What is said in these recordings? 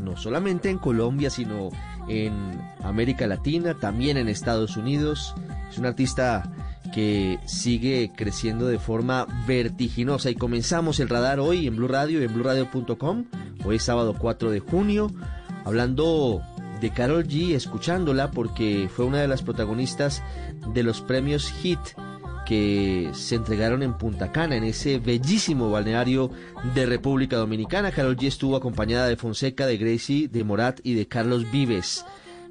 No solamente en Colombia, sino en América Latina, también en Estados Unidos. Es un artista que sigue creciendo de forma vertiginosa y comenzamos el radar hoy en Blue Radio y en bluradio.com. Hoy es sábado 4 de junio, hablando de Carol G, escuchándola porque fue una de las protagonistas de los premios Hit que se entregaron en Punta Cana, en ese bellísimo balneario de República Dominicana. Carol G estuvo acompañada de Fonseca, de Gracie, de Morat y de Carlos Vives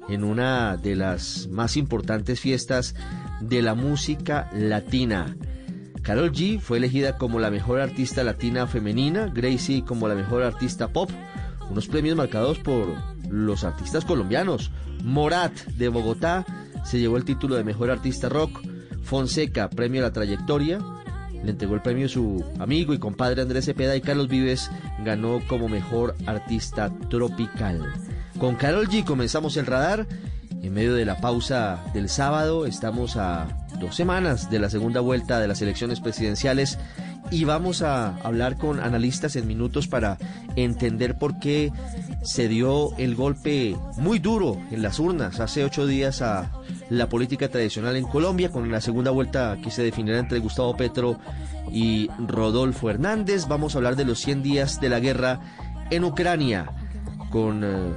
en una de las más importantes fiestas de la música latina. Carol G fue elegida como la mejor artista latina femenina, Gracie como la mejor artista pop, unos premios marcados por los artistas colombianos. Morat de Bogotá se llevó el título de mejor artista rock, Fonseca, premio a la trayectoria. Le entregó el premio su amigo y compadre Andrés Cepeda y Carlos Vives ganó como mejor artista tropical. Con Carol G comenzamos el radar. En medio de la pausa del sábado estamos a dos semanas de la segunda vuelta de las elecciones presidenciales y vamos a hablar con analistas en minutos para entender por qué se dio el golpe muy duro en las urnas hace ocho días a la política tradicional en Colombia con la segunda vuelta que se definirá entre Gustavo Petro y Rodolfo Hernández. Vamos a hablar de los 100 días de la guerra en Ucrania con eh,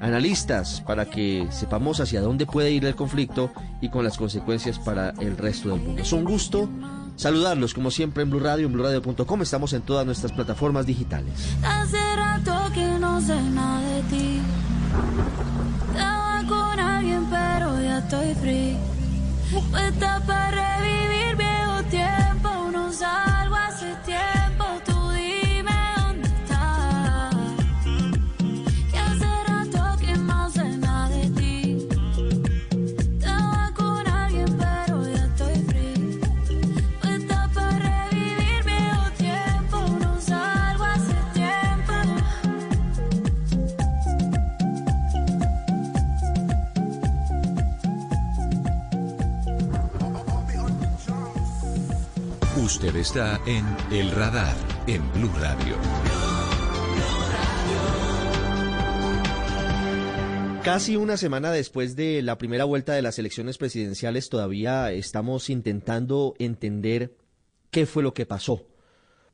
analistas para que sepamos hacia dónde puede ir el conflicto y con las consecuencias para el resto del mundo. Es un gusto saludarlos como siempre en Blue Radio, en BlueRadio.com. Estamos en todas nuestras plataformas digitales. Hace rato que no sé nada de ti. Estoy free. Puesta para revivir viejo tiempo, no salgo Usted está en El Radar, en Blue Radio. Casi una semana después de la primera vuelta de las elecciones presidenciales, todavía estamos intentando entender qué fue lo que pasó.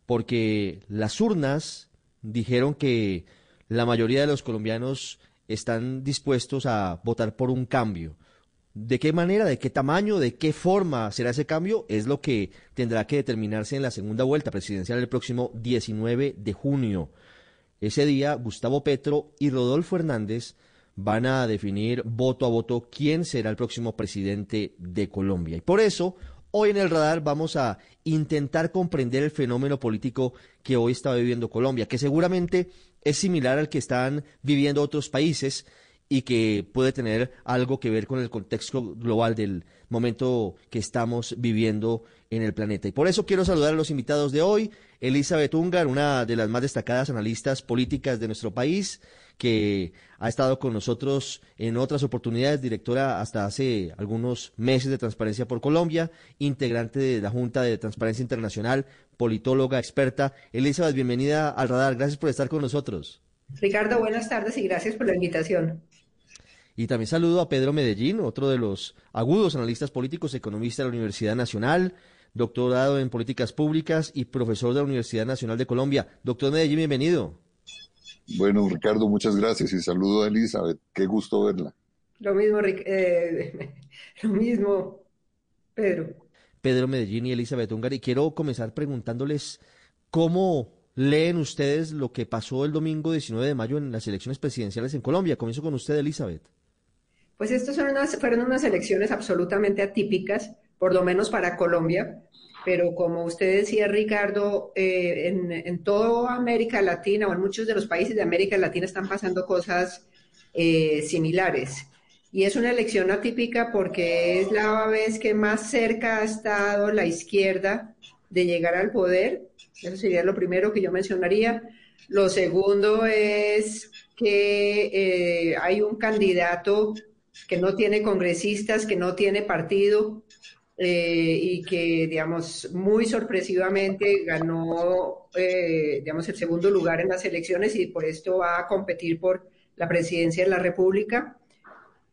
Porque las urnas dijeron que la mayoría de los colombianos están dispuestos a votar por un cambio ¿De qué manera, de qué tamaño, de qué forma será ese cambio? Es lo que tendrá que determinarse en la segunda vuelta presidencial el próximo 19 de junio. Ese día, Gustavo Petro y Rodolfo Hernández van a definir voto a voto quién será el próximo presidente de Colombia. Y por eso, hoy en el radar vamos a intentar comprender el fenómeno político que hoy está viviendo Colombia, que seguramente es similar al que están viviendo otros países y que puede tener algo que ver con el contexto global del momento que estamos viviendo en el planeta. Y por eso quiero saludar a los invitados de hoy, Elizabeth Ungar, una de las más destacadas analistas políticas de nuestro país, que ha estado con nosotros en otras oportunidades, directora hasta hace algunos meses de Transparencia por Colombia, integrante de la Junta de Transparencia Internacional, politóloga, experta. Elizabeth, bienvenida al radar. Gracias por estar con nosotros. Ricardo, buenas tardes y gracias por la invitación. Y también saludo a Pedro Medellín, otro de los agudos analistas políticos, economista de la Universidad Nacional, doctorado en políticas públicas y profesor de la Universidad Nacional de Colombia. Doctor Medellín, bienvenido. Bueno, Ricardo, muchas gracias y saludo a Elizabeth. Qué gusto verla. Lo mismo, eh, lo mismo, Pedro. Pedro Medellín y Elizabeth Y Quiero comenzar preguntándoles cómo leen ustedes lo que pasó el domingo 19 de mayo en las elecciones presidenciales en Colombia. Comienzo con usted, Elizabeth. Pues estas fueron unas elecciones absolutamente atípicas, por lo menos para Colombia, pero como usted decía, Ricardo, eh, en, toda América Latina o en muchos de los países de América Latina están pasando cosas eh, similares. Y es una elección atípica porque es la vez que más cerca ha estado la izquierda de llegar al poder. Eso sería lo primero que yo mencionaría. Lo segundo es que eh, hay un candidato que no tiene congresistas, que no tiene partido eh, y que, digamos, muy sorpresivamente ganó, eh, digamos, el segundo lugar en las elecciones y por esto va a competir por la presidencia de la República.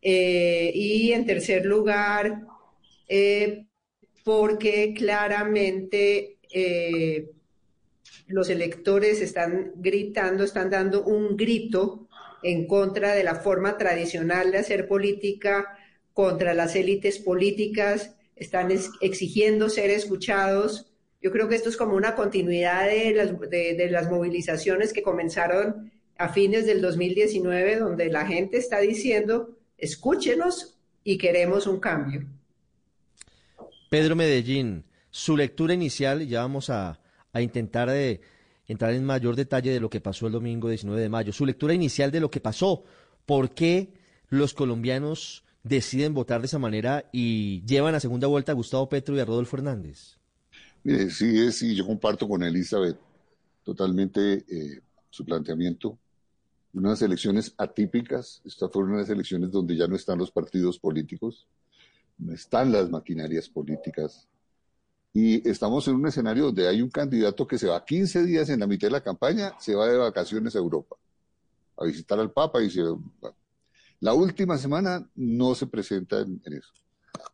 Eh, y en tercer lugar, porque claramente los electores están gritando, están dando un grito en contra de la forma tradicional de hacer política, contra las élites políticas, están exigiendo ser escuchados. Yo creo que esto es como una continuidad de las, movilizaciones que comenzaron a fines del 2019, donde la gente está diciendo, escúchenos y queremos un cambio. Pedro Medellín, su lectura inicial, ya vamos a, a intentar de entrar en mayor detalle de lo que pasó el domingo 19 de mayo. Su lectura inicial de lo que pasó. ¿Por qué los colombianos deciden votar de esa manera y llevan a segunda vuelta a Gustavo Petro y a Rodolfo Hernández? Mire, sí es, yo comparto con Elizabeth totalmente eh, su planteamiento. Unas elecciones atípicas, estas fueron unas elecciones donde ya no están los partidos políticos, no están las maquinarias políticas, y estamos en un escenario donde hay un candidato que se va 15 días en la mitad de la campaña, se va de vacaciones a Europa a visitar al Papa y se... La última semana no se presenta en, eso.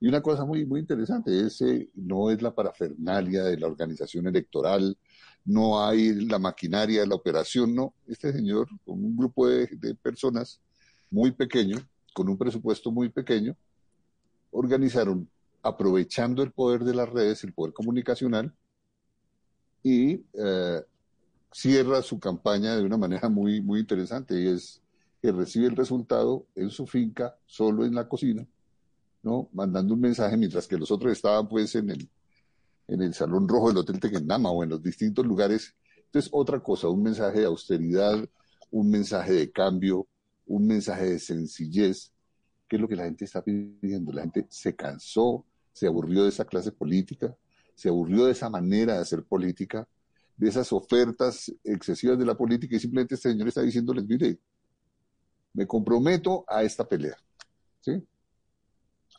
Y una cosa muy, muy interesante, ese no es la parafernalia de la organización electoral, no hay la maquinaria la operación, no. Este señor, con un grupo de, de personas muy pequeño, con un presupuesto muy pequeño, organizaron aprovechando el poder de las redes, el poder comunicacional, y eh, cierra su campaña de una manera muy, muy interesante, y es que recibe el resultado en su finca, solo en la cocina, ¿no? mandando un mensaje, mientras que los otros estaban pues en el, en el Salón Rojo del Hotel Tequendama o en los distintos lugares. Entonces, otra cosa, un mensaje de austeridad, un mensaje de cambio, un mensaje de sencillez, que es lo que la gente está pidiendo. La gente se cansó se aburrió de esa clase política, se aburrió de esa manera de hacer política, de esas ofertas excesivas de la política y simplemente este señor está diciéndoles, mire, me comprometo a esta pelea, ¿sí?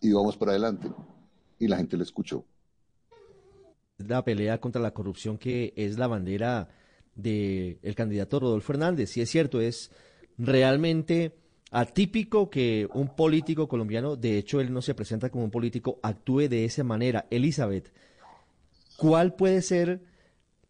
Y vamos para adelante. Y la gente le escuchó. La pelea contra la corrupción que es la bandera del candidato Rodolfo Hernández. Si es cierto, es realmente atípico que un político colombiano, de hecho él no se presenta como un político, actúe de esa manera. Elizabeth, ¿cuál puede ser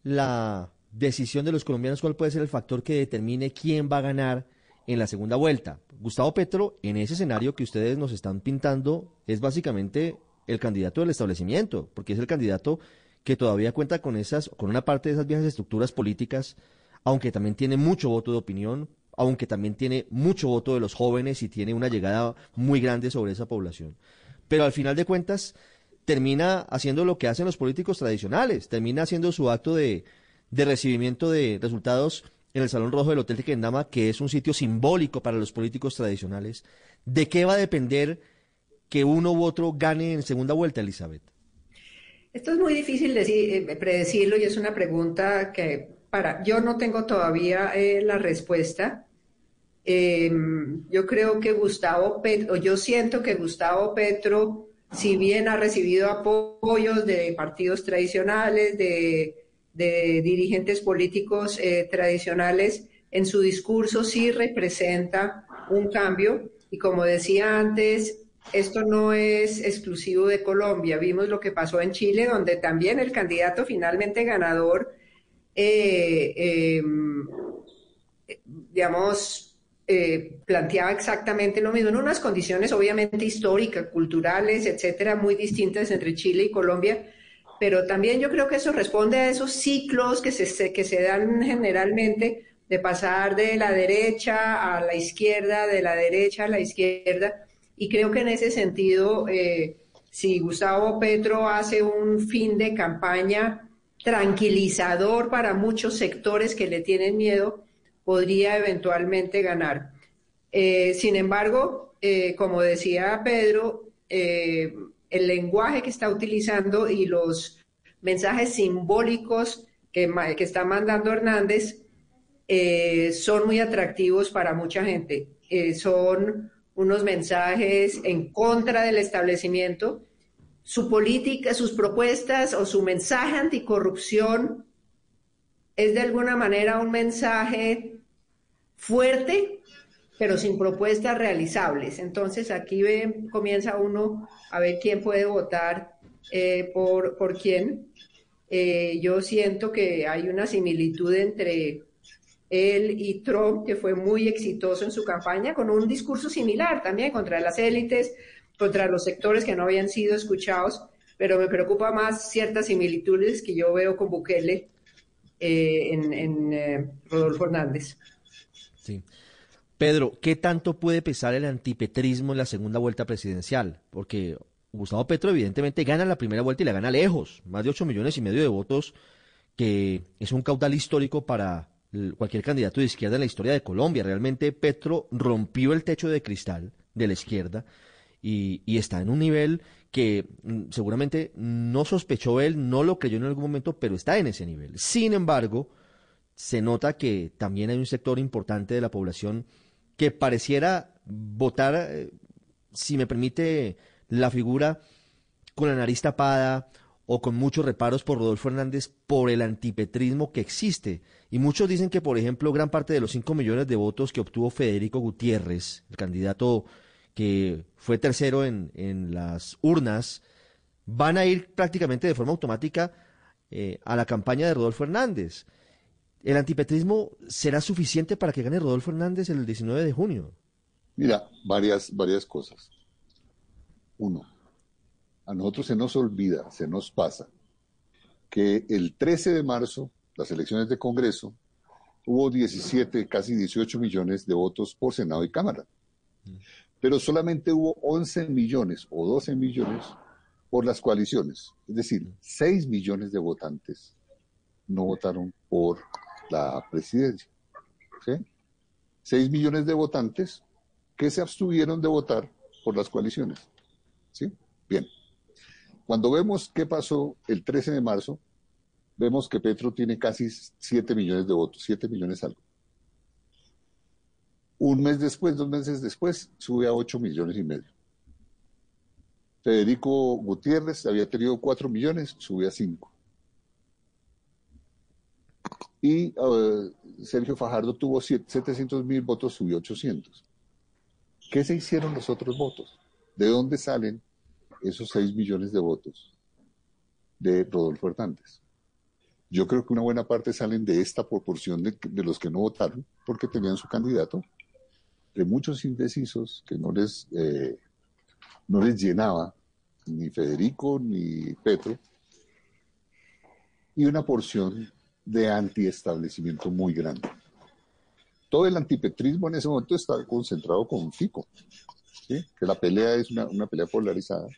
la decisión de los colombianos, cuál puede ser el factor que determine quién va a ganar en la segunda vuelta? Gustavo Petro, en ese escenario que ustedes nos están pintando, es básicamente el candidato del establecimiento, porque es el candidato que todavía cuenta con esas, con una parte de esas viejas estructuras políticas, aunque también tiene mucho voto de opinión, aunque también tiene mucho voto de los jóvenes y tiene una llegada muy grande sobre esa población. Pero al final de cuentas termina haciendo lo que hacen los políticos tradicionales, termina haciendo su acto de, recibimiento de resultados en el Salón Rojo del Hotel de Kendama, que es un sitio simbólico para los políticos tradicionales. ¿De qué va a depender que uno u otro gane en segunda vuelta, Elizabeth? Esto es muy difícil decir, eh, predecirlo y es una pregunta que yo no tengo todavía eh, la respuesta. Em, yo creo que Gustavo Petro, yo siento que Gustavo Petro, si bien ha recibido apoyos de partidos tradicionales, de de dirigentes políticos eh, tradicionales, en su discurso sí representa un cambio. Y como decía antes, esto no es exclusivo de Colombia. Vimos lo que pasó en Chile, donde también el candidato finalmente ganador, eh, em, digamos, eh, planteaba exactamente lo mismo, en unas condiciones obviamente históricas, culturales, etcétera, muy distintas entre Chile y Colombia, pero también yo creo que eso responde a esos ciclos que se, que se dan generalmente de pasar de la derecha a la izquierda, de la derecha a la izquierda, y creo que en ese sentido, eh, si Gustavo Petro hace un fin de campaña tranquilizador para muchos sectores que le tienen miedo, podría eventualmente ganar. Eh, sin embargo, eh, como decía Pedro, el lenguaje que está utilizando y los mensajes simbólicos que está mandando Hernández son muy atractivos para mucha gente. son unos mensajes en contra del establecimiento, su política, sus propuestas o su mensaje anticorrupción es de alguna manera un mensaje fuerte, pero sin propuestas realizables. Entonces aquí ve, comienza uno a ver quién puede votar eh, por, por quién. Eh, yo siento que hay una similitud entre él y Trump, que fue muy exitoso en su campaña, con un discurso similar también contra las élites, contra los sectores que no habían sido escuchados, pero me preocupa más ciertas similitudes que yo veo con Bukele eh, en, eh, Rodolfo Hernández. Sí. Pedro, ¿qué tanto puede pesar el antipetrismo en la segunda vuelta presidencial? Porque Gustavo Petro evidentemente gana la primera vuelta y la gana lejos, más de 8 millones y medio de votos, que es un caudal histórico para cualquier candidato de izquierda en la historia de Colombia. Realmente Petro rompió el techo de cristal de la izquierda y, está en un nivel que mm, seguramente no sospechó él, no lo creyó en algún momento, pero está en ese nivel. Sin embargo, se nota que también hay un sector importante de la población que pareciera votar, eh, si me permite la figura, con la nariz tapada o con muchos reparos por Rodolfo Hernández por el antipetrismo que existe. Y muchos dicen que, por ejemplo, gran parte de los 5 millones de votos que obtuvo Federico Gutiérrez, el candidato que fue tercero en, en las urnas, van a ir prácticamente de forma automática eh, a la campaña de Rodolfo Hernández. ¿El antipetrismo será suficiente para que gane Rodolfo Hernández el 19 de junio? Mira, varias, varias cosas. Uno, a nosotros se nos olvida, se nos pasa, que el 13 de marzo, las elecciones de Congreso, hubo 17, casi 18 millones de votos por Senado y Cámara. Pero solamente hubo 11 millones o 12 millones por las coaliciones. Es decir, 6 millones de votantes no votaron por la presidencia. ¿sí? 6 millones de votantes que se abstuvieron de votar por las coaliciones. ¿sí? Bien. Cuando vemos qué pasó el 13 de marzo, vemos que Petro tiene casi 7 millones de votos, 7 millones algo. Un mes después, dos meses después, sube a 8 millones y medio. Federico Gutiérrez había tenido 4 millones, sube a 5. Y uh, Sergio Fajardo tuvo 700 mil votos, subió 800. ¿Qué se hicieron los otros votos? ¿De dónde salen esos 6 millones de votos de Rodolfo Hernández. Yo creo que una buena parte salen de esta proporción de, los que no votaron porque tenían su candidato, de muchos indecisos que no les, eh, no les llenaba ni Federico ni Petro, y una porción de antiestablecimiento muy grande. Todo el antipetrismo en ese momento está concentrado con Fico, que la pelea es una, una pelea polarizada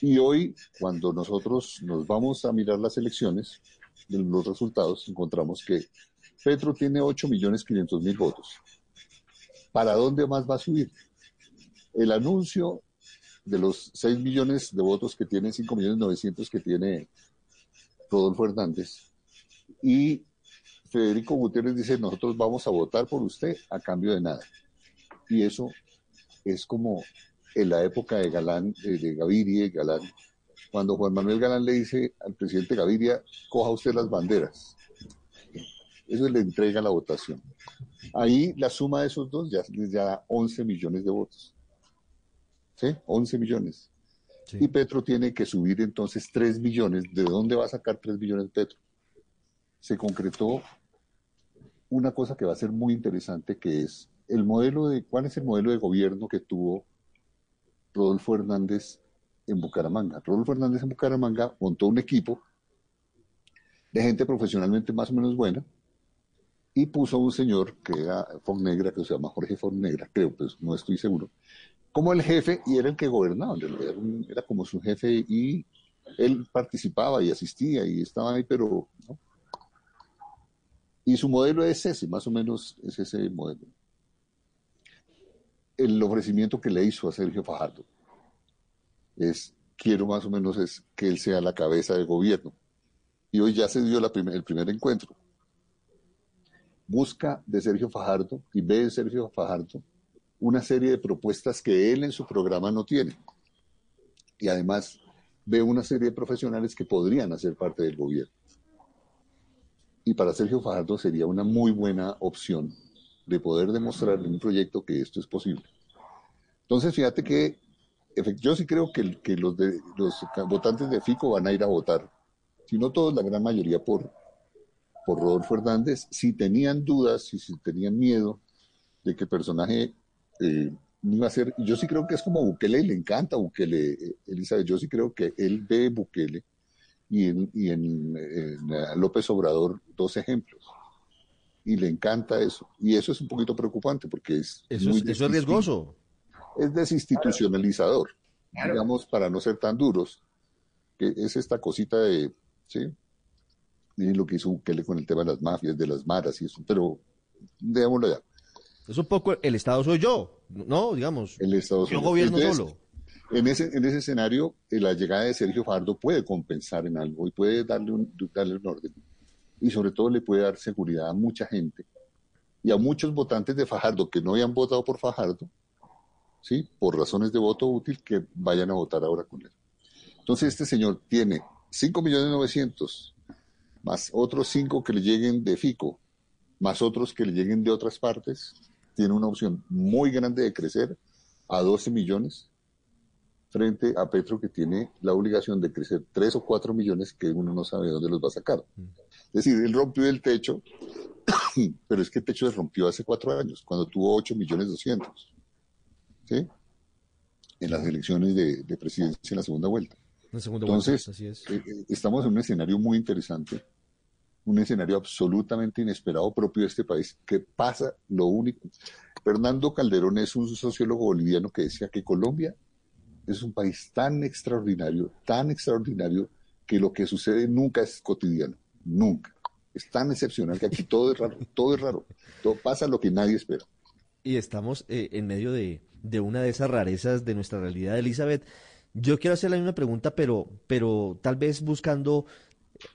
y hoy, cuando nosotros nos vamos a mirar las elecciones, los resultados, encontramos que Petro tiene 8 millones 500 mil votos. ¿Para dónde más va a subir? El anuncio de los 6 millones de votos que tiene, 5 millones 900 que tiene Rodolfo Hernández, y Federico Gutiérrez dice, nosotros vamos a votar por usted a cambio de nada. Y eso es como en la época de Galán, de Gaviria y Galán, cuando Juan Manuel Galán le dice al presidente Gaviria, coja usted las banderas. Eso le entrega la votación. Ahí la suma de esos dos ya les da 11 millones de votos. ¿Sí? 11 millones. Y Petro tiene que subir entonces 3 millones. ¿De dónde va a sacar 3 millones Petro? Se concretó una cosa que va a ser muy interesante, que es el modelo de, ¿cuál es el modelo de gobierno que tuvo Rodolfo Hernández en Bucaramanga? Rodolfo Hernández en Bucaramanga montó un equipo de gente profesionalmente más o menos buena y puso a un señor que era Negra, que se llama Jorge Negra, creo, pues no estoy seguro, como el jefe y era el que gobernaba, era, era como su jefe y él participaba y asistía y estaba ahí, pero ¿no? Y su modelo es ese, más o menos es ese modelo. El ofrecimiento que le hizo a Sergio Fajardo es, quiero más o menos es que él sea la cabeza del gobierno. Y hoy ya se dio el primer encuentro. Busca de Sergio Fajardo y ve en Sergio Fajardo una serie de propuestas que él en su programa no tiene. Y además ve una serie de profesionales que podrían hacer parte del gobierno y para Sergio Fajardo sería una muy buena opción de poder demostrar en un proyecto que esto es posible. Entonces, fíjate que yo sí creo que, que los, votantes de FICO van a ir a votar, si no todos, la gran mayoría por, por Rodolfo Hernández, si tenían dudas, y si tenían miedo de que el personaje eh, iba a ser, yo sí creo que es como Bukele, le encanta Bukele, eh, Elizabeth, yo sí creo que él ve Bukele y en, López Obrador dos ejemplos. Y le encanta eso. Y eso es un poquito preocupante porque es... Eso, es, eso es riesgoso. Es desinstitucionalizador, digamos, para no ser tan duros, que es esta cosita de, ¿sí? Miren lo que hizo Bukele con el tema de las mafias, de las maras y eso, pero veámoslo ya. Es un poco el Estado soy yo, ¿no? Digamos, el Estado yo gobierno solo. En ese, en ese escenario, eh, la llegada de Sergio Fajardo puede compensar en algo y puede darle un, darle un orden. Y sobre todo le puede dar seguridad a mucha gente y a muchos votantes de Fajardo que no habían votado por Fajardo, ¿sí? por razones de voto útil, que vayan a votar ahora con él. Entonces este señor tiene 5 millones 900, más otros 5 que le lleguen de FICO, más otros que le lleguen de otras partes, tiene una opción muy grande de crecer a 12 millones frente a Petro que tiene la obligación de crecer 3 o 4 millones que uno no sabe dónde los va a sacar. Es decir, él rompió el techo, pero es que el techo se rompió hace cuatro años, cuando tuvo 8 millones 200. ¿Sí? En las elecciones de, presidencia en la segunda vuelta. Entonces, eh, eh, estamos en un escenario muy interesante, un escenario absolutamente inesperado propio de este país, que pasa lo único. Fernando Calderón es un sociólogo boliviano que decía que Colombia es un país tan extraordinario, tan extraordinario, que lo que sucede nunca es cotidiano, nunca. Es tan excepcional que aquí todo es raro, todo es raro, todo pasa lo que nadie espera. Y estamos eh, en medio de, una de esas rarezas de nuestra realidad, Elizabeth. Yo quiero hacerle una pregunta, pero, pero tal vez buscando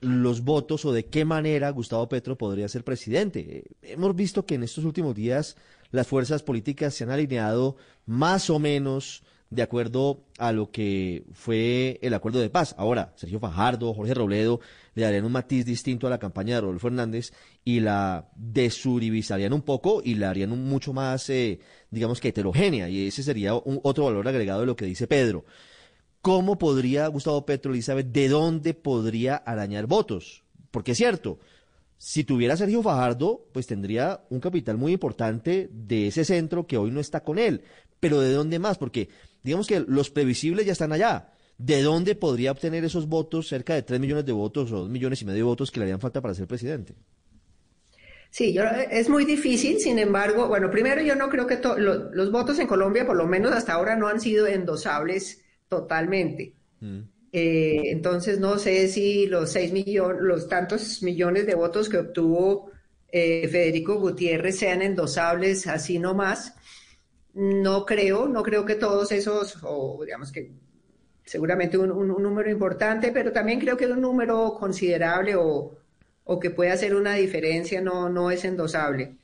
los votos o de qué manera Gustavo Petro podría ser presidente. Hemos visto que en estos últimos días las fuerzas políticas se han alineado más o menos de acuerdo a lo que fue el acuerdo de paz. Ahora, Sergio Fajardo, Jorge Robledo le darían un matiz distinto a la campaña de Rodolfo Hernández y la desuribizarían un poco y la harían mucho más, eh, digamos que heterogénea, y ese sería un, otro valor agregado de lo que dice Pedro. ¿Cómo podría Gustavo Petro, Elizabeth, de dónde podría arañar votos? Porque es cierto, si tuviera Sergio Fajardo, pues tendría un capital muy importante de ese centro que hoy no está con él. Pero ¿de dónde más? Porque digamos que los previsibles ya están allá. ¿De dónde podría obtener esos votos, cerca de 3 millones de votos o 2 millones y medio de votos que le harían falta para ser presidente? Sí, yo, es muy difícil, sin embargo, bueno, primero yo no creo que los votos en Colombia, por lo menos hasta ahora, no han sido endosables totalmente. Mm. Eh, entonces no sé si los seis millones, los tantos millones de votos que obtuvo eh, Federico Gutiérrez sean endosables así nomás. No creo, no creo que todos esos, o digamos que seguramente un, número importante, pero también creo que un número considerable o, que puede hacer una diferencia no, es endosable.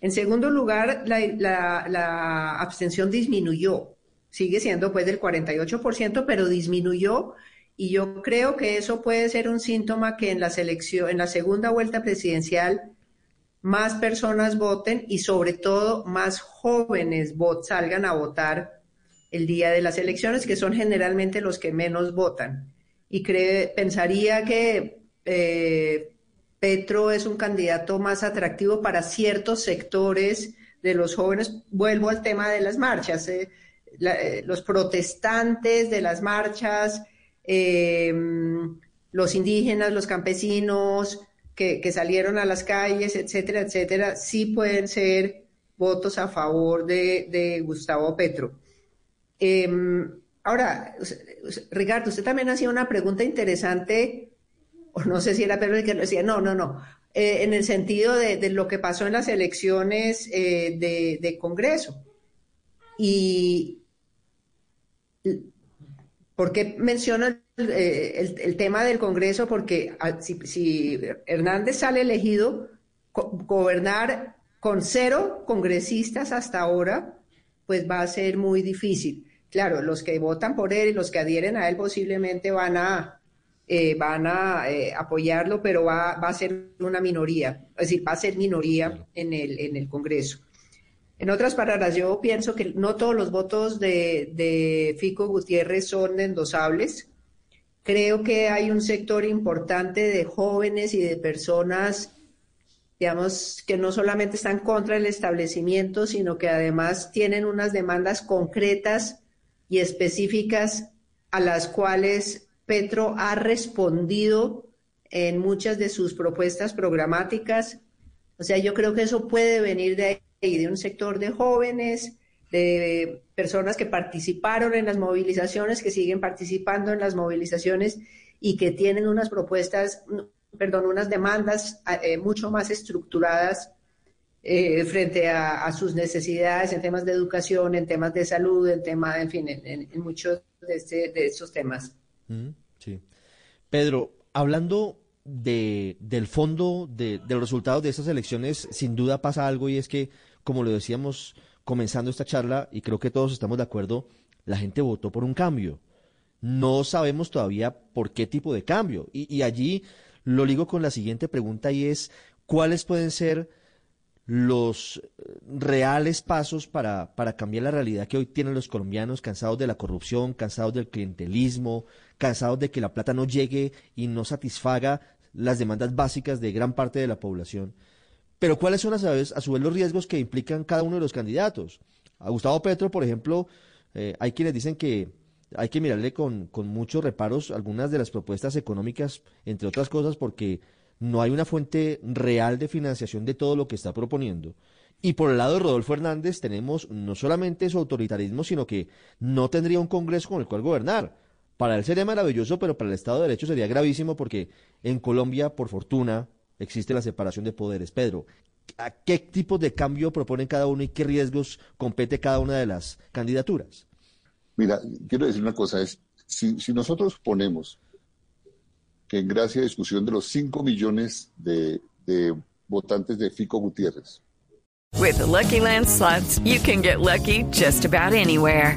En segundo lugar, la, abstención disminuyó, sigue siendo pues del 48%, pero disminuyó y yo creo que eso puede ser un síntoma que en la selección, en la segunda vuelta presidencial, más personas voten y sobre todo más jóvenes salgan a votar el día de las elecciones, que son generalmente los que menos votan. Y pensaría que eh, Petro es un candidato más atractivo para ciertos sectores de los jóvenes. Vuelvo al tema de las marchas. Eh, eh, los protestantes de las marchas, los indígenas, los campesinos que, salieron a las calles, etcétera, etcétera, sí pueden ser votos a favor de, Gustavo Petro. Em, ahora, Ricardo, usted también hacía una pregunta interesante, o no sé si era Pedro el que lo decía, no, no, no, eh, en el sentido de, lo que pasó en las elecciones eh, de, de Congreso. Y ¿Por qué menciono eh, el, tema del Congreso? Porque ah, si, Hernández sale elegido, gobernar con cero congresistas hasta ahora, pues va a ser muy difícil. Claro, los que votan por él y los que adhieren a él posiblemente van a, eh, van a eh, apoyarlo, pero va, a ser una minoría, es decir, va a ser minoría en el, en el Congreso. En otras palabras, yo pienso que no todos los votos de, Fico Gutiérrez son endosables. Creo que hay un sector importante de jóvenes y de personas, digamos, que no solamente están contra el establecimiento, sino que además tienen unas demandas concretas y específicas a las cuales Petro ha respondido en muchas de sus propuestas programáticas. O sea, yo creo que eso puede venir de ahí de un sector de jóvenes, de personas que participaron en las movilizaciones, que siguen participando en las movilizaciones y que tienen unas propuestas, perdón, unas demandas eh, mucho más estructuradas eh, frente a, sus necesidades en temas de educación, en temas de salud, en temas, en fin, en, muchos de, este, de estos temas. Sí. Pedro, hablando de, del fondo de, de, los resultados de estas elecciones, sin duda pasa algo y es que como lo decíamos comenzando esta charla, y creo que todos estamos de acuerdo, la gente votó por un cambio. No sabemos todavía por qué tipo de cambio. Y, allí lo ligo con la siguiente pregunta y es, ¿cuáles pueden ser los eh, reales pasos para, para, cambiar la realidad que hoy tienen los colombianos, cansados de la corrupción, cansados del clientelismo, cansados de que la plata no llegue y no satisfaga las demandas básicas de gran parte de la población. Pero ¿cuáles son a, vez, a su vez los riesgos que implican cada uno de los candidatos? A Gustavo Petro, por ejemplo, eh, hay quienes dicen que hay que mirarle con, con muchos reparos algunas de las propuestas económicas, entre otras cosas, porque no hay una fuente real de financiación de todo lo que está proponiendo. Y por el lado de Rodolfo Hernández tenemos no solamente su autoritarismo, sino que no tendría un Congreso con el cual gobernar. Para él sería maravilloso, pero para el Estado de Derecho sería gravísimo porque en Colombia, por fortuna, existe la separación de poderes. Pedro, ¿a qué tipo de cambio proponen cada uno y qué riesgos compete cada una de las candidaturas? Mira, quiero decir una cosa, es si, nosotros ponemos que en gracia de discusión de los 5 millones de, de votantes de Fico Gutiérrez. With Lucky Land slots, you can get lucky just about anywhere.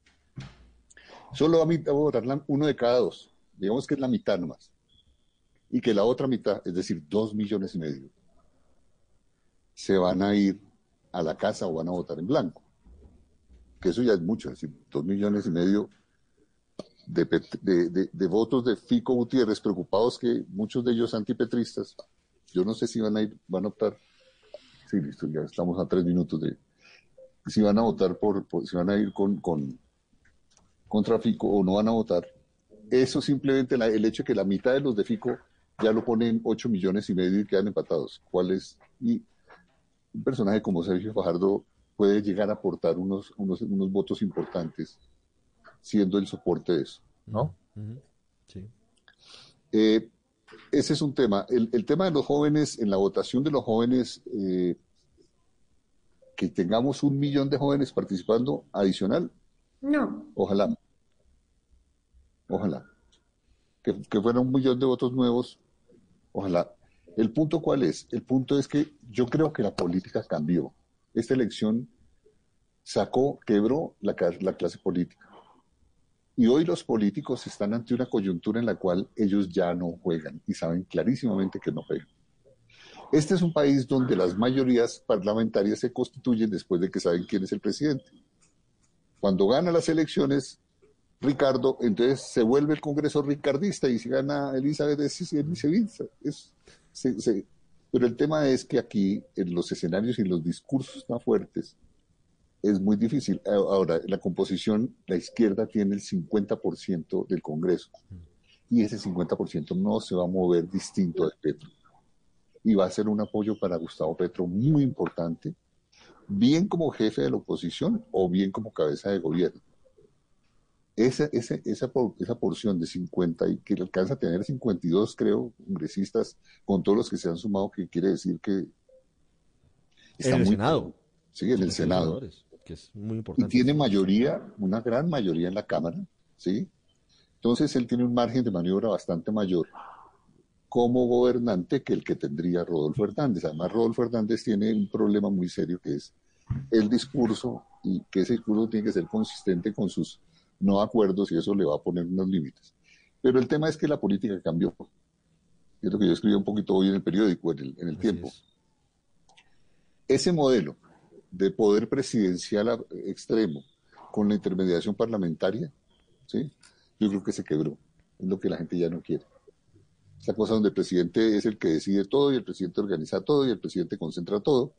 Solo va a votar uno de cada dos. Digamos que es la mitad nomás. Y que la otra mitad, es decir, dos millones y medio, se van a ir a la casa o van a votar en blanco. Que eso ya es mucho, es decir, dos millones y medio de, votos de Fico Gutiérrez, preocupados que muchos de ellos antipetristas, yo no sé si van a ir, van a optar, sí, listo, ya estamos a tres minutos de, si van a votar por, si van a ir con contra Fico o no van a votar, eso simplemente el hecho de que la mitad de los de Fico ya lo ponen 8 millones y medio y quedan empatados. ¿Cuál es? Y un personaje como Sergio Fajardo puede llegar a aportar unos, unos, unos votos importantes siendo el soporte de eso, ¿no? Sí. Eh, ese es un tema. El, el, tema de los jóvenes, en la votación de los jóvenes, eh, que tengamos un millón de jóvenes participando adicional. No. Ojalá. Ojalá. Que, que fuera un millón de votos nuevos. Ojalá. ¿El punto cuál es? El punto es que yo creo que la política cambió. Esta elección sacó, quebró la, la clase política. Y hoy los políticos están ante una coyuntura en la cual ellos ya no juegan y saben clarísimamente que no juegan. Este es un país donde las mayorías parlamentarias se constituyen después de que saben quién es el presidente. Cuando gana las elecciones, Ricardo, entonces se vuelve el Congreso ricardista y si gana Elizabeth es, es, se, se, pero el tema es que aquí, en los escenarios y los discursos tan fuertes, es muy difícil. Ahora, la composición, la izquierda tiene el 50% del Congreso y ese 50% no se va a mover distinto de Petro. Y va a ser un apoyo para Gustavo Petro muy importante, bien como jefe de la oposición o bien como cabeza de gobierno. Esa, esa, esa, esa porción de 50 y que alcanza a tener 52, creo, congresistas, con todos los que se han sumado, que quiere decir que está en el Senado. Sí, en el Senado que es muy importante. Y tiene mayoría, una gran mayoría en la Cámara, ¿sí? Entonces él tiene un margen de maniobra bastante mayor como gobernante que el que tendría Rodolfo Hernández. Además, Rodolfo Hernández tiene un problema muy serio que es el discurso y que ese discurso tiene que ser consistente con sus no acuerdos y eso le va a poner unos límites. Pero el tema es que la política cambió. Es lo que yo escribí un poquito hoy en el periódico, en el, en el tiempo. Es. Ese modelo de poder presidencial extremo con la intermediación parlamentaria, ¿sí? yo creo que se quebró. Es lo que la gente ya no quiere. Esa cosa donde el presidente es el que decide todo y el presidente organiza todo y el presidente concentra todo.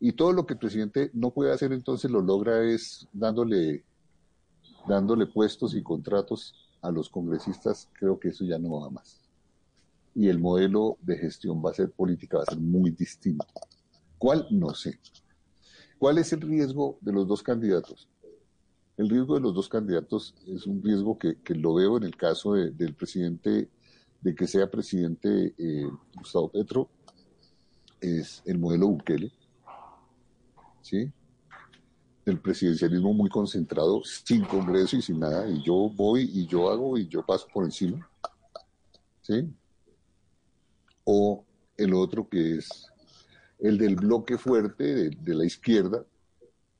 Y todo lo que el presidente no puede hacer entonces lo logra es dándole, dándole puestos y contratos a los congresistas. Creo que eso ya no va más. Y el modelo de gestión va a ser política, va a ser muy distinto. ¿Cuál? No sé. ¿Cuál es el riesgo de los dos candidatos? El riesgo de los dos candidatos es un riesgo que, que lo veo en el caso de, del presidente, de que sea presidente eh, Gustavo Petro, es el modelo Bukele, ¿sí? El presidencialismo muy concentrado, sin congreso y sin nada, y yo voy y yo hago y yo paso por encima, ¿sí? O el otro que es el del bloque fuerte de, de, la izquierda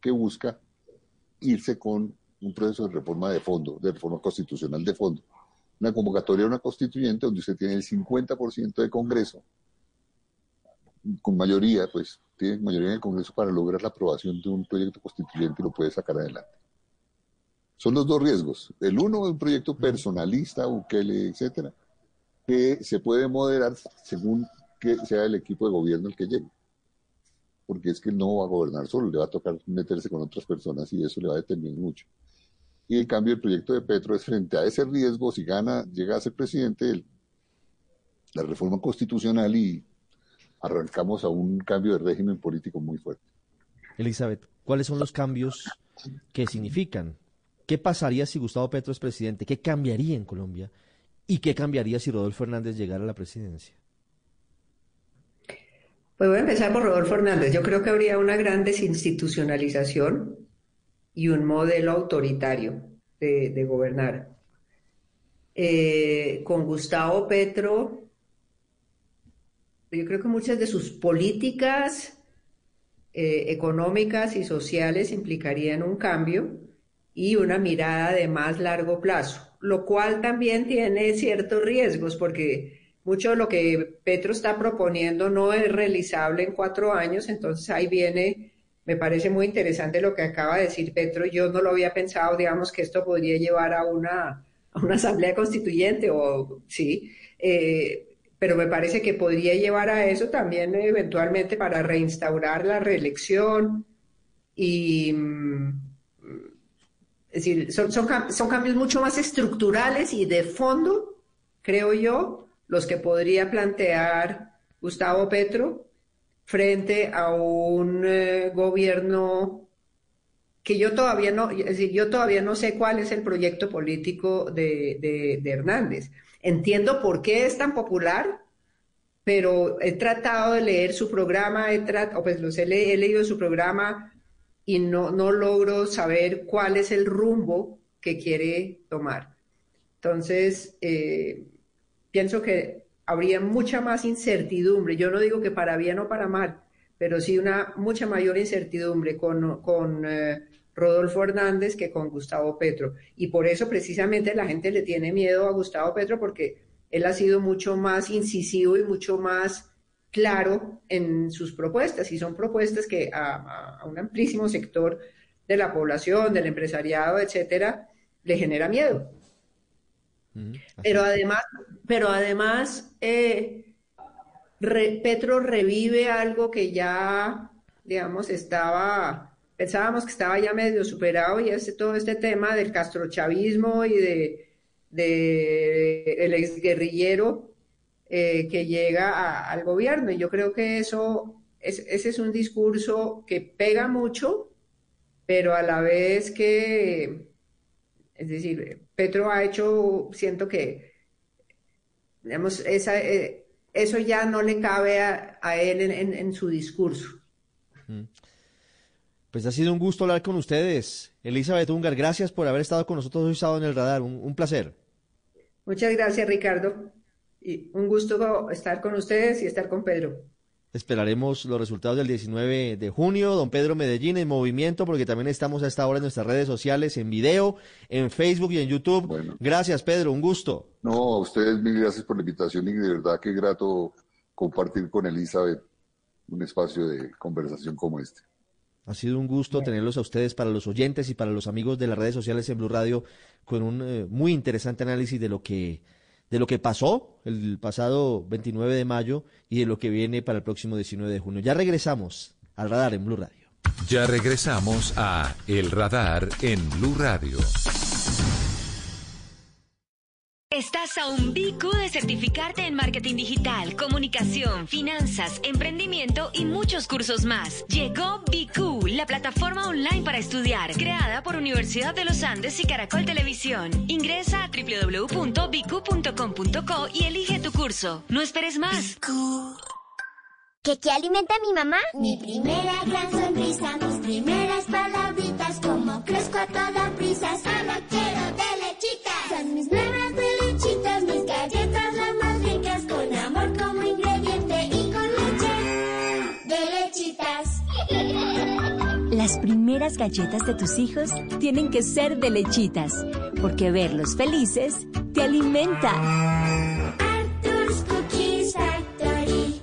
que busca irse con un proceso de reforma de fondo, de reforma constitucional de fondo. Una convocatoria a una constituyente donde usted tiene el 50% de Congreso, con mayoría, pues tiene mayoría en el Congreso para lograr la aprobación de un proyecto constituyente y lo puede sacar adelante. Son los dos riesgos. El uno es un proyecto personalista, Bukele, etcétera, que se puede moderar según que sea el equipo de gobierno el que llegue porque es que no va a gobernar solo, le va a tocar meterse con otras personas y eso le va a determinar mucho. Y en cambio el proyecto de Petro es frente a ese riesgo, si gana, llega a ser presidente, el, la reforma constitucional y arrancamos a un cambio de régimen político muy fuerte. Elizabeth, ¿cuáles son los cambios que significan? ¿Qué pasaría si Gustavo Petro es presidente? ¿Qué cambiaría en Colombia? ¿Y qué cambiaría si Rodolfo Hernández llegara a la presidencia? Pues voy a empezar por Rodolfo Hernández. Yo creo que habría una gran desinstitucionalización y un modelo autoritario de, de gobernar. Eh, con Gustavo Petro, yo creo que muchas de sus políticas eh, económicas y sociales implicarían un cambio y una mirada de más largo plazo, lo cual también tiene ciertos riesgos porque mucho de lo que Petro está proponiendo no es realizable en cuatro años, entonces ahí viene, me parece muy interesante lo que acaba de decir Petro, yo no lo había pensado, digamos que esto podría llevar a una, a una asamblea constituyente o sí, eh, pero me parece que podría llevar a eso también eventualmente para reinstaurar la reelección y... Mm, decir, son, son, cambios mucho más estructurales y de fondo, creo yo, los que podría plantear Gustavo Petro frente a un eh, gobierno que yo todavía no, es decir, yo todavía no sé cuál es el proyecto político de, de Hernández. Entiendo por qué es tan popular, pero he tratado de leer su programa, he o pues los he, leído su programa y no, no logro saber cuál es el rumbo que quiere tomar. Entonces, eh, pienso que habría mucha más incertidumbre. Yo no digo que para bien o para mal, pero sí una mucha mayor incertidumbre con, con eh, Rodolfo Hernández que con Gustavo Petro. Y por eso precisamente la gente le tiene miedo a Gustavo Petro porque él ha sido mucho más incisivo y mucho más claro en sus propuestas y son propuestas que a, un amplísimo sector de la población, del empresariado, etcétera, le genera miedo. pero además, pero además eh, Petro revive algo que ya, digamos, estaba, pensábamos que estaba ya medio superado y es todo este tema del castrochavismo y de ex exguerrillero eh, que llega al gobierno. Y yo creo que eso, ese es un discurso que pega mucho, pero a la vez que, es decir, Petro ha hecho, siento que, digamos, esa, eh, eso ya no le cabe a, él en, su discurso. Pues ha sido un gusto hablar con ustedes. Elizabeth Ungar, gracias por haber estado con nosotros hoy sábado en el radar. un placer. Muchas gracias, Ricardo. Y un gusto estar con ustedes y estar con Pedro. Esperaremos los resultados del 19 de junio. Don Pedro Medellín en movimiento, porque también estamos a esta hora en nuestras redes sociales, en video, en Facebook y en YouTube. Gracias, Pedro, un gusto. No, a ustedes mil gracias por la invitación y de verdad que grato compartir con Elizabeth un espacio de conversación como este. Ha sido un gusto tenerlos a ustedes para los oyentes y para los amigos de las redes sociales en Blue Radio con un eh, muy interesante análisis de lo que de lo que pasó el pasado 29 de mayo y de lo que viene para el próximo 19 de junio. Ya regresamos al radar en Blue Radio. Ya regresamos a El Radar en Blue Radio. Estás a un BQ de certificarte en marketing digital, comunicación, finanzas, emprendimiento y muchos cursos más. Llegó BQ, la plataforma online para estudiar, creada por Universidad de los Andes y Caracol Televisión. Ingresa a www.bq.com.co y elige tu curso. No esperes más. ¿Qué, ¿Qué alimenta mi mamá? Mi primera gran sonrisa, mis primeras palabritas, como crezco a toda prisa, solo quiero Las primeras galletas de tus hijos tienen que ser de lechitas, porque verlos felices te alimenta. Arthur's Cookies Factory.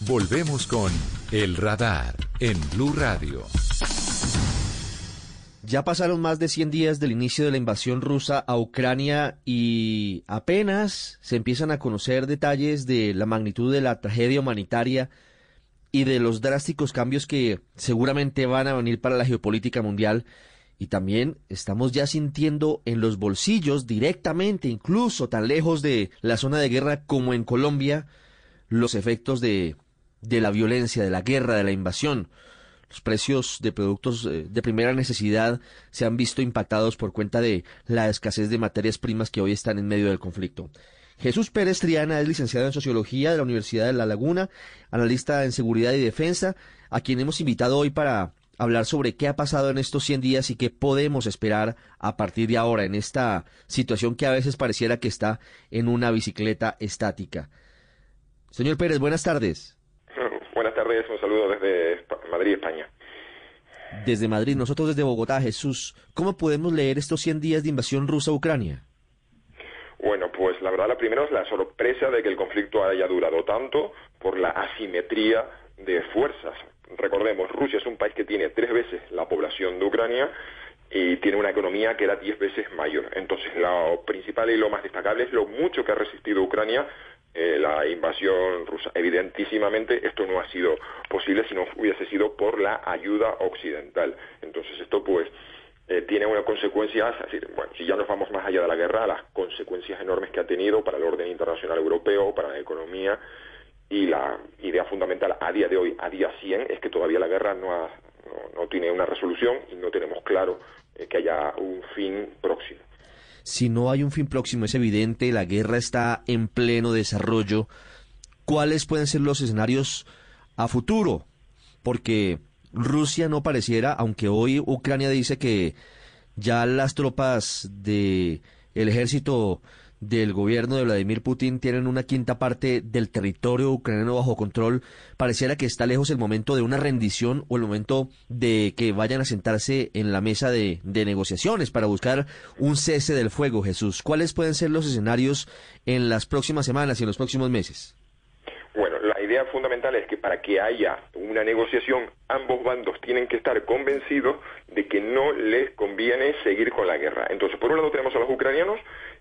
Volvemos con El Radar en Blue Radio. Ya pasaron más de 100 días del inicio de la invasión rusa a Ucrania y apenas se empiezan a conocer detalles de la magnitud de la tragedia humanitaria y de los drásticos cambios que seguramente van a venir para la geopolítica mundial. Y también estamos ya sintiendo en los bolsillos directamente, incluso tan lejos de la zona de guerra como en Colombia, los efectos de, de la violencia, de la guerra, de la invasión. Los precios de productos eh, de primera necesidad se han visto impactados por cuenta de la escasez de materias primas que hoy están en medio del conflicto. Jesús Pérez Triana es licenciado en Sociología de la Universidad de La Laguna, analista en Seguridad y Defensa, a quien hemos invitado hoy para hablar sobre qué ha pasado en estos 100 días y qué podemos esperar a partir de ahora en esta situación que a veces pareciera que está en una bicicleta estática. Señor Pérez, buenas tardes. Buenas tardes, un saludo desde Madrid, España. Desde Madrid, nosotros desde Bogotá, Jesús, ¿cómo podemos leer estos 100 días de invasión rusa a Ucrania? Bueno, pues la verdad, la primera es la sorpresa de que el conflicto haya durado tanto por la asimetría de fuerzas. Recordemos, Rusia es un país que tiene tres veces la población de Ucrania y tiene una economía que era diez veces mayor. Entonces, lo principal y lo más destacable es lo mucho que ha resistido Ucrania eh, la invasión rusa. Evidentísimamente esto no ha sido posible si no hubiese sido por la ayuda occidental. Entonces esto pues eh, tiene unas consecuencias, bueno, si ya nos vamos más allá de la guerra, las consecuencias enormes que ha tenido para el orden internacional europeo, para la economía y la idea fundamental a día de hoy, a día 100, es que todavía la guerra no, no, tiene una resolución y no tenemos claro eh, que haya un fin próximo. si no hay un fin próximo, es evidente, la guerra está en pleno desarrollo, ¿cuáles pueden ser los escenarios a futuro? Porque Rusia no pareciera, aunque hoy Ucrania dice que ya las tropas de el ejército del gobierno de Vladimir Putin tienen una quinta parte del territorio ucraniano bajo control, pareciera que está lejos el momento de una rendición o el momento de que vayan a sentarse en la mesa de, de negociaciones para buscar un cese del fuego, Jesús. ¿Cuáles pueden ser los escenarios en las próximas semanas y en los próximos meses? Bueno, la idea fundamental es que para que haya una negociación, ambos bandos tienen que estar convencidos de que no les conviene seguir con la guerra. Entonces, por un lado tenemos a los ucranianos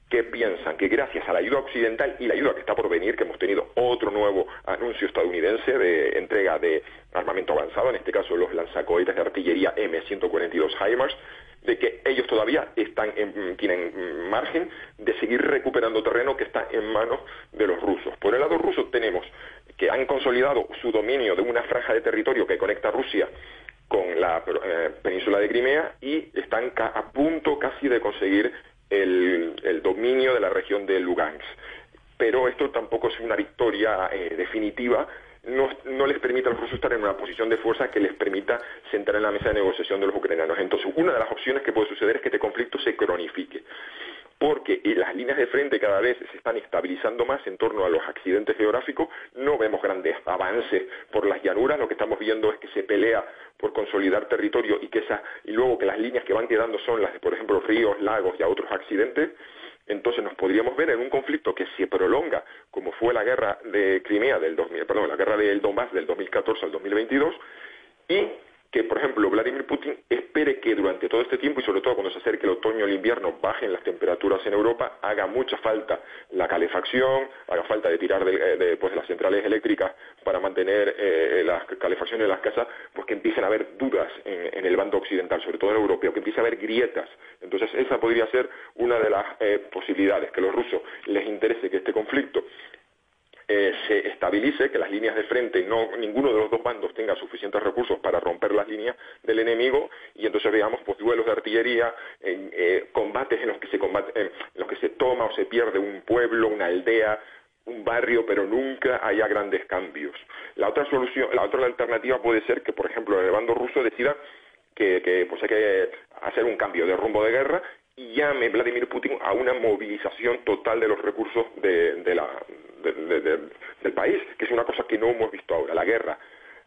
que piensan que gracias a la ayuda occidental y la ayuda que está por venir, que hemos tenido otro nuevo anuncio estadounidense de entrega de armamento avanzado, en este caso los lanzacohetes de artillería M142 HIMARS, de que ellos todavía están tienen margen de seguir recuperando terreno que está en manos de los rusos. Por el lado ruso tenemos que han consolidado su dominio de una franja de territorio que conecta Rusia con la eh, península de Crimea y están a punto casi de conseguir el, dominio de la región de Lugansk. Pero esto tampoco es una victoria eh, definitiva, no, no, les permite a los rusos estar en una posición de fuerza que les permita sentar en la mesa de negociación de los ucranianos. Entonces, una de las opciones que puede suceder es que este conflicto se cronifique, porque eh, las líneas de frente cada vez se están estabilizando más en torno a los accidentes geográficos, no vemos grandes avances por las llanuras, lo que estamos viendo es que se pelea por consolidar territorio y que esa, y luego que las líneas que van quedando son las de, por ejemplo, ríos, lagos y a otros accidentes, entonces nos podríamos ver en un conflicto que se prolonga, como fue la guerra de Crimea del 2000, perdón, la guerra del Donbass del 2014 al 2022, y que, por ejemplo, Vladimir Putin espere que durante todo este tiempo y sobre todo cuando se acerque el otoño o el invierno bajen las temperaturas en Europa, haga mucha falta la calefacción, haga falta de tirar de, eh, pues, las centrales eléctricas para mantener eh, la calefacción en las casas, pues que empiecen a haber dudas en, el bando occidental, sobre todo en europeo, que empiece a haber grietas. Entonces esa podría ser una de las eh, posibilidades, que a los rusos les interese que este conflicto eh, se estabilice, que las líneas de frente, no ninguno de los dos bandos tenga suficientes recursos para romper las líneas del enemigo y entonces veamos pues, duelos de artillería, eh, combates en los que se combate, en los que se toma o se pierde un pueblo, una aldea, un barrio, pero nunca haya grandes cambios. La otra solución, la otra alternativa puede ser que, por ejemplo, el bando ruso decida que, pues hay que hacer un cambio de rumbo de guerra y llame Vladimir Putin a una movilización total de los recursos de, la, del país, que es una cosa que no hemos visto ahora. La guerra,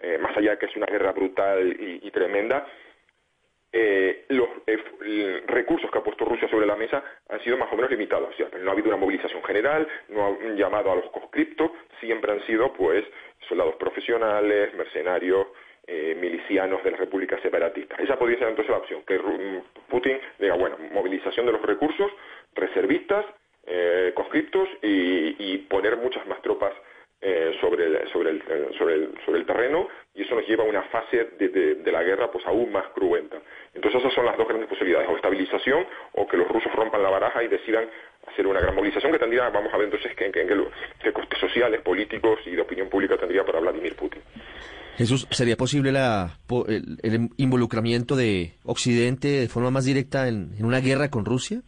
eh, más allá de que es una guerra brutal y, tremenda, eh, los eh, recursos que ha puesto Rusia sobre la mesa han sido más o menos limitados. no ha habido una movilización general, no ha un llamado a los conscriptos, siempre han sido pues soldados profesionales, mercenarios, milicianos de las repúblicas separatistas. Esa podría ser entonces la opción, que Putin diga, bueno, movilización de los recursos, reservistas, eh, conscriptos y, poner muchas más tropas eh, sobre, el, sobre, el, sobre, el, sobre el terreno y eso nos lleva a una fase de, la guerra pues aún más cruenta. Entonces esas son las dos grandes posibilidades, o estabilización o que los rusos rompan la baraja y decidan hacer una gran movilización que tendría, vamos a ver entonces qué, qué, costes sociales, políticos y de opinión pública tendría para Vladimir Putin. Jesús, ¿sería posible la, el, involucramiento de Occidente de forma más directa en una guerra con Rusia?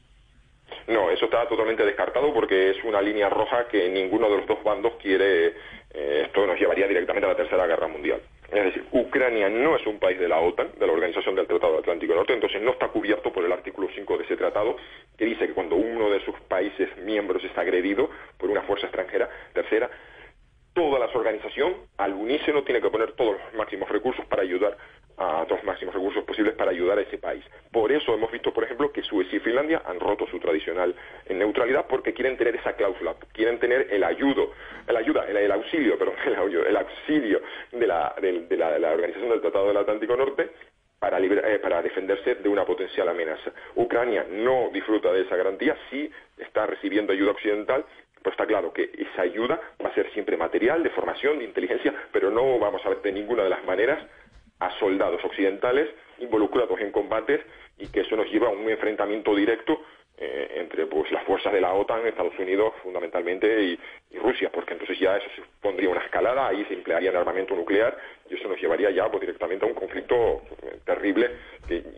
Está totalmente descartado porque es una línea roja que ninguno de los dos bandos quiere. Eh, esto nos llevaría directamente a la Tercera Guerra Mundial. Es decir, Ucrania no es un país de la OTAN, de la Organización del Tratado Atlántico Norte, entonces no está cubierto por el artículo 5 de ese tratado, que dice que cuando uno de sus países miembros es agredido por una fuerza extranjera, tercera, toda la organización al unísono tiene que poner todos los máximos recursos para ayudar a todos los máximos recursos posibles para ayudar a ese país. Por eso hemos visto, por ejemplo, que Suecia y Finlandia han roto su tradicional neutralidad porque quieren tener esa cláusula, quieren tener el ayudo, el ayuda, el, auxilio, perdón, el, auxilio de la, de, la, Organización del Tratado del Atlántico Norte para, eh, para, defenderse de una potencial amenaza. Ucrania no disfruta de esa garantía, sí está recibiendo ayuda occidental, pues está claro que esa ayuda va a ser siempre material, de formación, de inteligencia, pero no vamos a ver de ninguna de las maneras a soldados occidentales involucrados en combates y que eso nos lleva a un enfrentamiento directo eh, entre pues las fuerzas de la OTAN, Estados Unidos fundamentalmente y, Rusia, porque entonces ya eso pondría una escalada, ahí se emplearía el armamento nuclear y eso nos llevaría ya pues, directamente a un conflicto eh, terrible,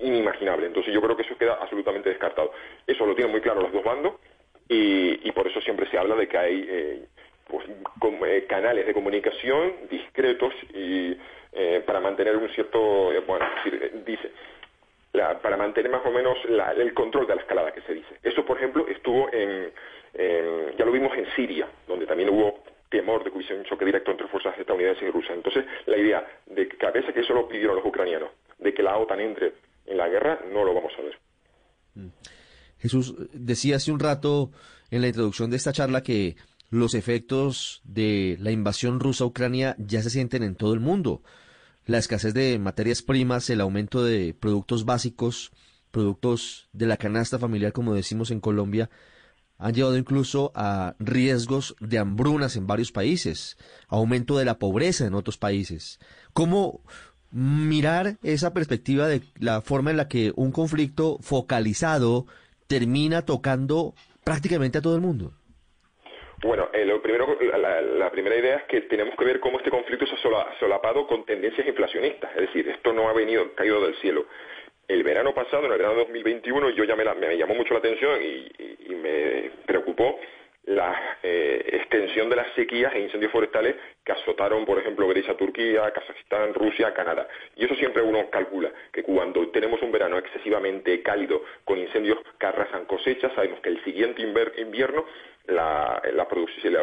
inimaginable. Entonces yo creo que eso queda absolutamente descartado. Eso lo tienen muy claro los dos bandos y, por eso siempre se habla de que hay eh, pues, eh, canales de comunicación discretos y eh, para mantener un cierto, bueno, dice, para mantener más o menos el control de la escalada que se dice. Eso, por ejemplo, estuvo en, ya lo vimos en Siria, donde también hubo temor de que hubiese un choque directo entre fuerzas estadounidenses y rusas. Entonces, la idea de que a veces que eso lo pidieron los ucranianos, de que la OTAN entre en la guerra, no lo vamos a ver. Mm. Jesús decía hace un rato en la introducción de esta charla que los efectos de la invasión rusa a Ucrania ya se sienten en todo el mundo. La escasez de materias primas, el aumento de productos básicos, productos de la canasta familiar, como decimos en Colombia, han llevado incluso a riesgos de hambrunas en varios países, aumento de la pobreza en otros países. ¿Cómo mirar esa perspectiva de la forma en la que un conflicto focalizado termina tocando prácticamente a todo el mundo? Bueno, eh, lo primero, la, primera idea es que tenemos que ver cómo este conflicto se ha solapado con tendencias inflacionistas. Es decir, esto no ha venido caído del cielo el verano pasado, en el verano 2021, yo ya me, me llamó mucho la atención y, me preocupó la eh, extensión de las sequías e incendios forestales que azotaron, por ejemplo, Grecia, Turquía, Kazajistán, Rusia, Canadá. Y eso siempre uno calcula, que cuando tenemos un verano excesivamente cálido con incendios que arrasan cosechas, sabemos que el siguiente invierno la, producción,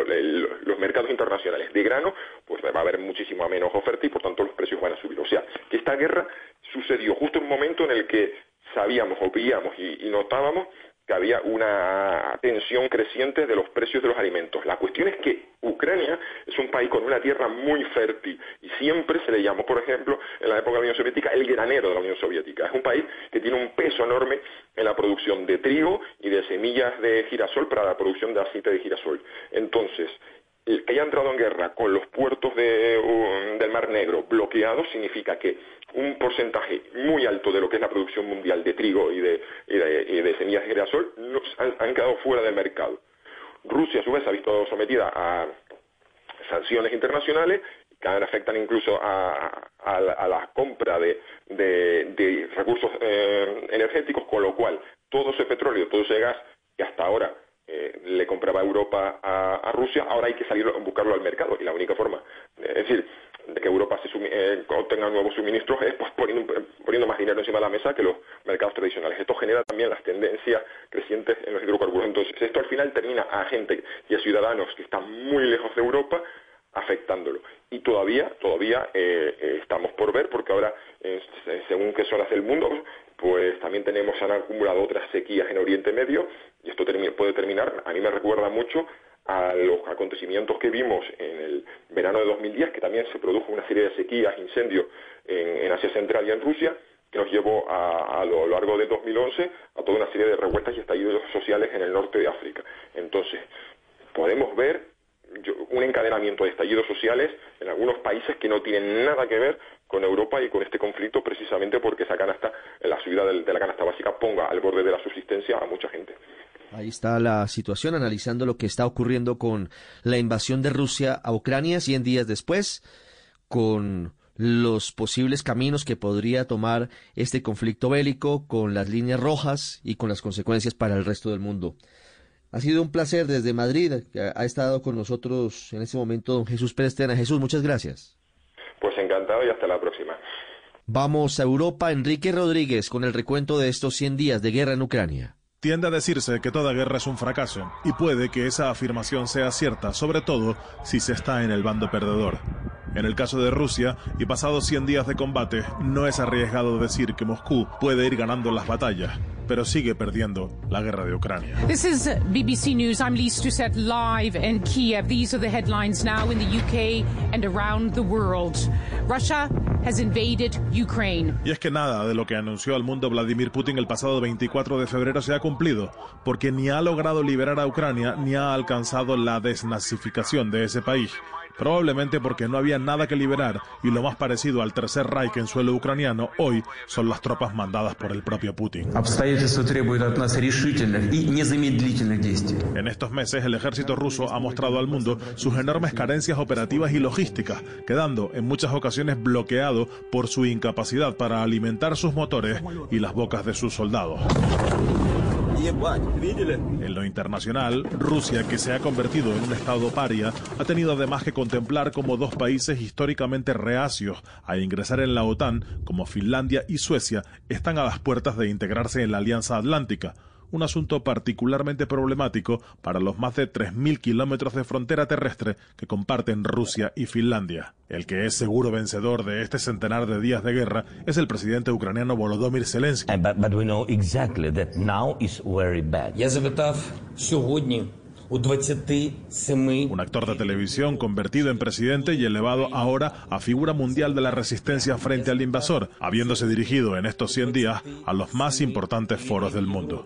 los mercados internacionales de grano, pues va a haber muchísima menos oferta y por tanto los precios van a subir. O sea, que esta guerra sucedió justo en un momento en el que sabíamos o veíamos y notábamos que había una tensión creciente de los precios de los alimentos. La cuestión es que Ucrania es un país con una tierra muy fértil y siempre se le llamó, por ejemplo, en la época de la Unión Soviética, el granero de la Unión Soviética. Es un país que tiene un peso enorme en la producción de trigo y de semillas de girasol para la producción de aceite de girasol. Entonces, que haya entrado en guerra con los puertos del Mar Negro bloqueados significa que un porcentaje muy alto de lo que es la producción mundial de trigo y de, semillas de girasol han, quedado fuera del mercado. Rusia, a su vez, ha visto sometida a sanciones internacionales que afectan incluso a, la, compra de, recursos eh, energéticos, con lo cual todo ese petróleo, todo ese gas que hasta ahora eh, le compraba Europa a, Rusia, ahora hay que salir a buscarlo al mercado y la única forma, es decir, de que Europa se eh, obtenga nuevos suministros es pues, poniendo, más dinero encima de la mesa que los mercados tradicionales. Esto genera también las tendencias crecientes en los hidrocarburos. Entonces, esto al final termina a gente y a ciudadanos que están muy lejos de Europa afectándolo. Y todavía, todavía eh, estamos por ver, porque ahora, según qué zonas del mundo, pues también tenemos, han acumulado otras sequías en Oriente Medio, y esto puede terminar, a mí me recuerda mucho a los acontecimientos que vimos en el verano de 2010, que también se produjo una serie de sequías, incendios en, Asia Central y en Rusia, que nos llevó a, lo largo de 2011 a toda una serie de revueltas y estallidos sociales en el norte de África. Entonces, podemos ver un encadenamiento de estallidos sociales en algunos países que no tienen nada que ver con Europa y con este conflicto precisamente porque esa canasta, la subida de la canasta básica ponga al borde de la subsistencia a mucha gente. Ahí está la situación, analizando lo que está ocurriendo con la invasión de Rusia a Ucrania 100 días después, con los posibles caminos que podría tomar este conflicto bélico, con las líneas rojas y con las consecuencias para el resto del mundo. Ha sido un placer desde Madrid. Ha estado con nosotros en este momento don Jesús Pérez Jesús, muchas gracias. Pues encantado y hasta la próxima. Vamos a Europa. Enrique Rodríguez con el recuento de estos 100 días de guerra en Ucrania. Tiende a decirse que toda guerra es un fracaso, y puede que esa afirmación sea cierta, sobre todo si se está en el bando perdedor. En el caso de Rusia, y pasados 100 días de combate, no es arriesgado decir que Moscú puede ir ganando las batallas pero sigue perdiendo la guerra de Ucrania. This is BBC News. I'm Lee Strusset live in Kiev. These are the headlines now in the UK and around the world. Russia has invaded Ukraine. Y es que nada de lo que anunció al mundo Vladimir Putin el pasado 24 de febrero se ha cumplido, porque ni ha logrado liberar a Ucrania ni ha alcanzado la desnazificación de ese país. Probablemente porque no había nada que liberar y lo más parecido al Tercer Reich en suelo ucraniano hoy son las tropas mandadas por el propio Putin. En estos meses el ejército ruso ha mostrado al mundo sus enormes carencias operativas y logísticas, quedando en muchas ocasiones bloqueado por su incapacidad para alimentar sus motores y las bocas de sus soldados. En lo internacional, Rusia, que se ha convertido en un estado paria, ha tenido además que contemplar como dos países históricamente reacios a ingresar en la OTAN, como Finlandia y Suecia, están a las puertas de integrarse en la Alianza Atlántica un asunto particularmente problemático para los más de 3.000 kilómetros de frontera terrestre que comparten Rusia y Finlandia. El que es seguro vencedor de este centenar de días de guerra es el presidente ucraniano Volodymyr Zelensky. Un actor de televisión convertido en presidente y elevado ahora a figura mundial de la resistencia frente al invasor, habiéndose dirigido en estos 100 días a los más importantes foros del mundo.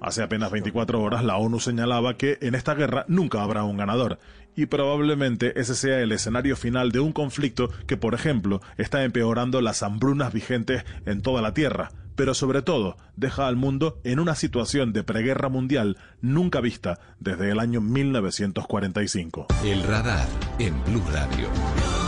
Hace apenas 24 horas la ONU señalaba que en esta guerra nunca habrá un ganador y probablemente ese sea el escenario final de un conflicto que, por ejemplo, está empeorando las hambrunas vigentes en toda la Tierra, pero sobre todo deja al mundo en una situación de preguerra mundial nunca vista desde el año 1945. El radar en Blue Radio.